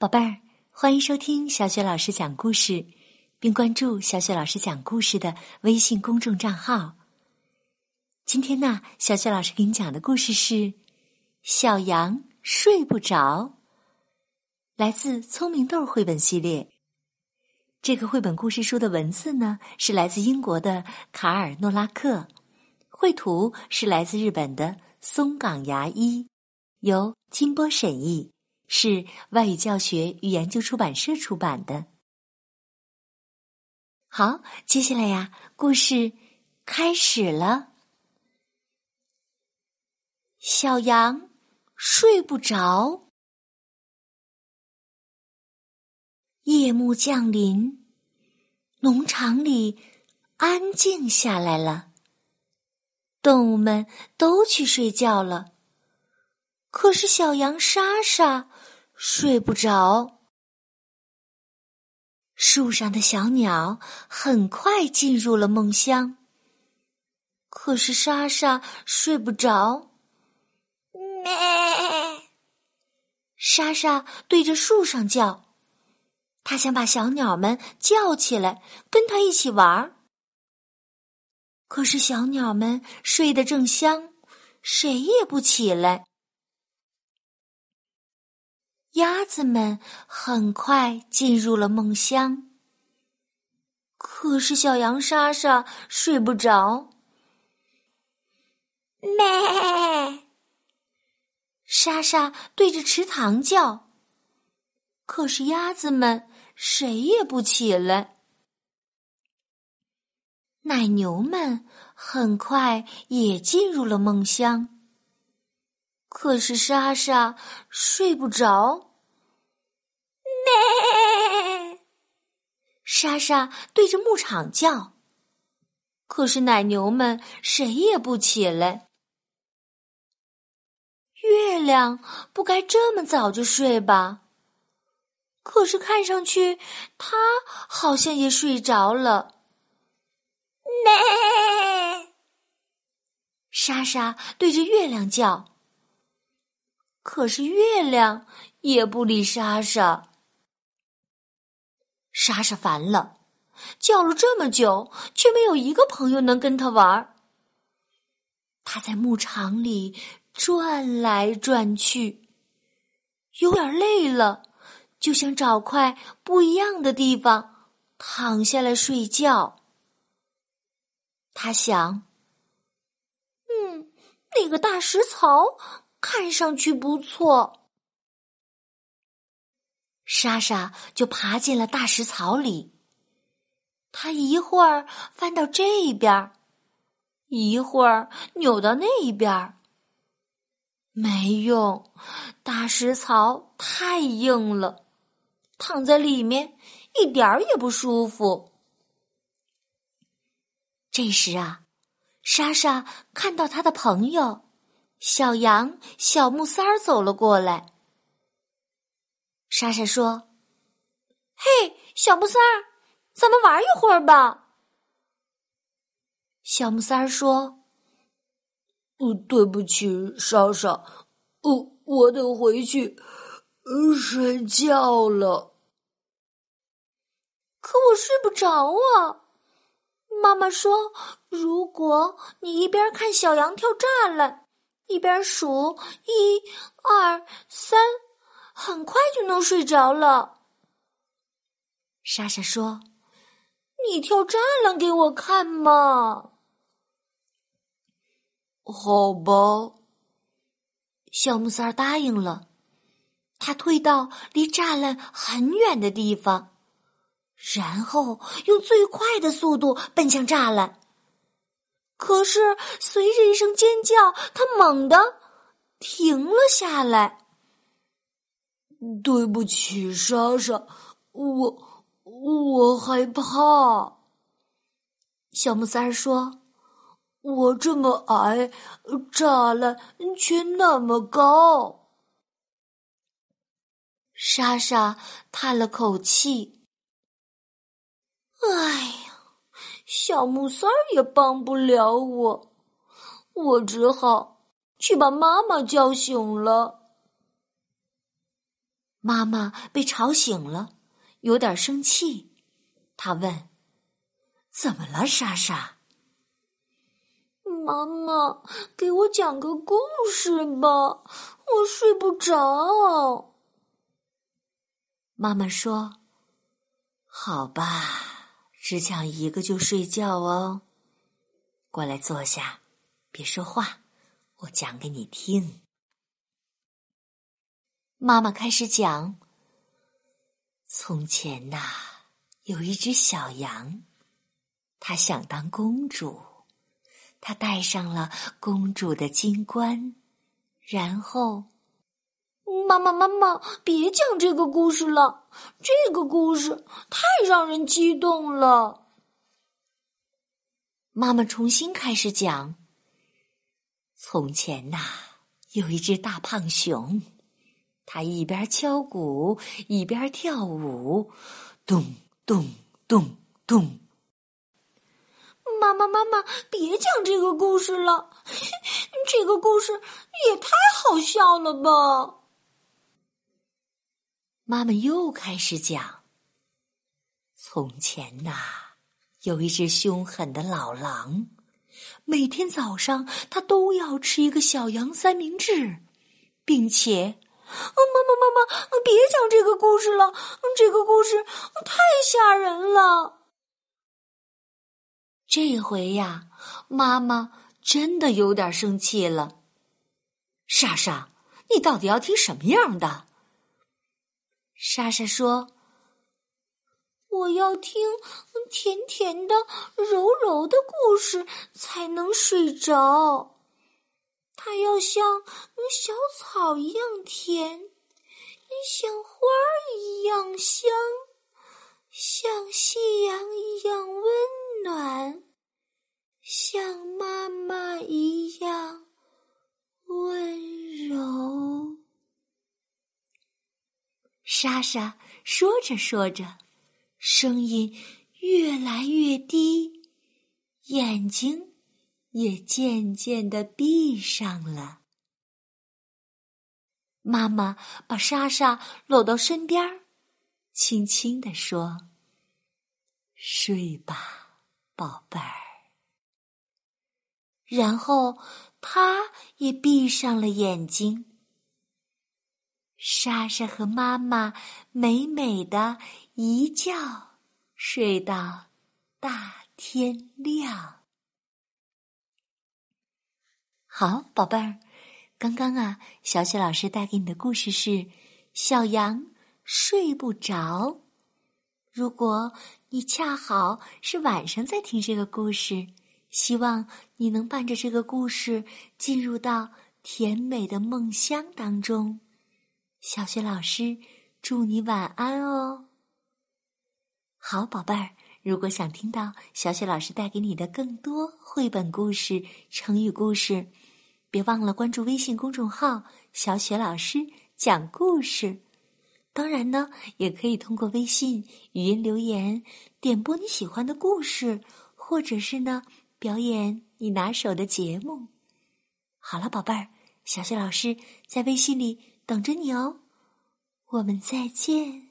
宝贝儿，欢迎收听小雪老师讲故事，并关注小雪老师讲故事的微信公众账号。今天呢，小雪老师给你讲的故事是《小羊睡不着》，来自聪明豆绘本系列。这个绘本故事书的文字呢，是来自英国的卡尔诺拉克，绘图是来自日本的松冈牙一，由金波审译。是外语教学与研究出版社出版的。好，接下来呀，故事开始了。小羊睡不着，夜幕降临，农场里安静下来了，动物们都去睡觉了。可是小羊莎莎睡不着。树上的小鸟很快进入了梦乡。可是莎莎睡不着。咩！莎莎对着树上叫，她想把小鸟们叫起来，跟她一起玩儿。可是小鸟们睡得正香，谁也不起来。鸭子们很快进入了梦乡，可是小羊莎莎睡不着。咩！莎莎对着池塘叫，可是鸭子们谁也不起来。奶牛们很快也进入了梦乡。可是莎莎睡不着。咩！莎莎对着牧场叫。可是奶牛们谁也不起来。月亮不该这么早就睡吧？可是看上去它好像也睡着了。咩！莎莎对着月亮叫。可是月亮也不理莎莎，莎莎烦了，叫了这么久，却没有一个朋友能跟他玩儿。他在牧场里转来转去，有点累了，就想找块不一样的地方躺下来睡觉。他想，嗯，那个大石槽。看上去不错，莎莎就爬进了大石槽里。她一会儿翻到这边，一会儿扭到那边，没用，大石槽太硬了，躺在里面一点儿也不舒服。这时啊，莎莎看到她的朋友。小羊、小木三儿走了过来。莎莎说：“嘿，小木三儿，咱们玩一会儿吧。”小木三儿说：“嗯，对不起，莎莎，哦，我得回去睡觉了。可我睡不着啊！妈妈说，如果你一边看小羊跳栅栏。”一边数一二三，很快就能睡着了。莎莎说：“你跳栅栏给我看嘛。”好吧，小木三儿答应了。他退到离栅栏很远的地方，然后用最快的速度奔向栅栏。可是，随着一声尖叫，他猛地停了下来。对不起，莎莎，我我害怕。小木三儿说：“我这么矮，栅栏却那么高。”莎莎叹了口气：“哎呀。”小木三儿也帮不了我，我只好去把妈妈叫醒了。妈妈被吵醒了，有点生气。她问：“怎么了，莎莎？”妈妈，给我讲个故事吧，我睡不着。妈妈说：“好吧，只讲一个就睡觉哦。过来坐下，别说话，我讲给你听。”妈妈开始讲：“从前呐，有一只小羊，它想当公主。”它戴上了公主的金冠，然后，妈妈，妈妈，别讲这个故事了，这个故事太让人激动了。妈妈重新开始讲：从前呐，有一只大胖熊，它一边敲鼓一边跳舞，咚咚咚咚。妈妈，妈妈，别讲这个故事了，这个故事也太好笑了吧！妈妈又开始讲：从前呐，有一只凶狠的老狼，每天早上他都要吃一个小羊三明治，并且，啊妈妈，妈妈，别讲这个故事了，这个故事太吓人了。这回呀，妈妈真的有点生气了。莎莎，你到底要听什么样的？莎莎说：“我要听甜甜的、柔柔的故事才能睡着。它要像小草一样甜，像花儿一样香，像夕阳一样温。”暖，像妈妈一样温柔。莎莎说着说着，声音越来越低，眼睛也渐渐的闭上了。妈妈把莎莎搂到身边，轻轻地说：“睡吧。”宝贝儿，然后他也闭上了眼睛。莎莎和妈妈美美的一觉睡到大天亮。好，宝贝儿，刚刚啊，小雪老师带给你的故事是《小羊睡不着》。如果你恰好是晚上在听这个故事，希望你能伴着这个故事进入到甜美的梦乡当中。小雪老师祝你晚安哦。好，宝贝儿，如果想听到小雪老师带给你的更多绘本故事、成语故事，别忘了关注微信公众号“小雪老师讲故事”。当然呢，也可以通过微信语音留言点播你喜欢的故事，或者是呢表演你拿手的节目。好了，宝贝儿，小雪老师在微信里等着你哦，我们再见。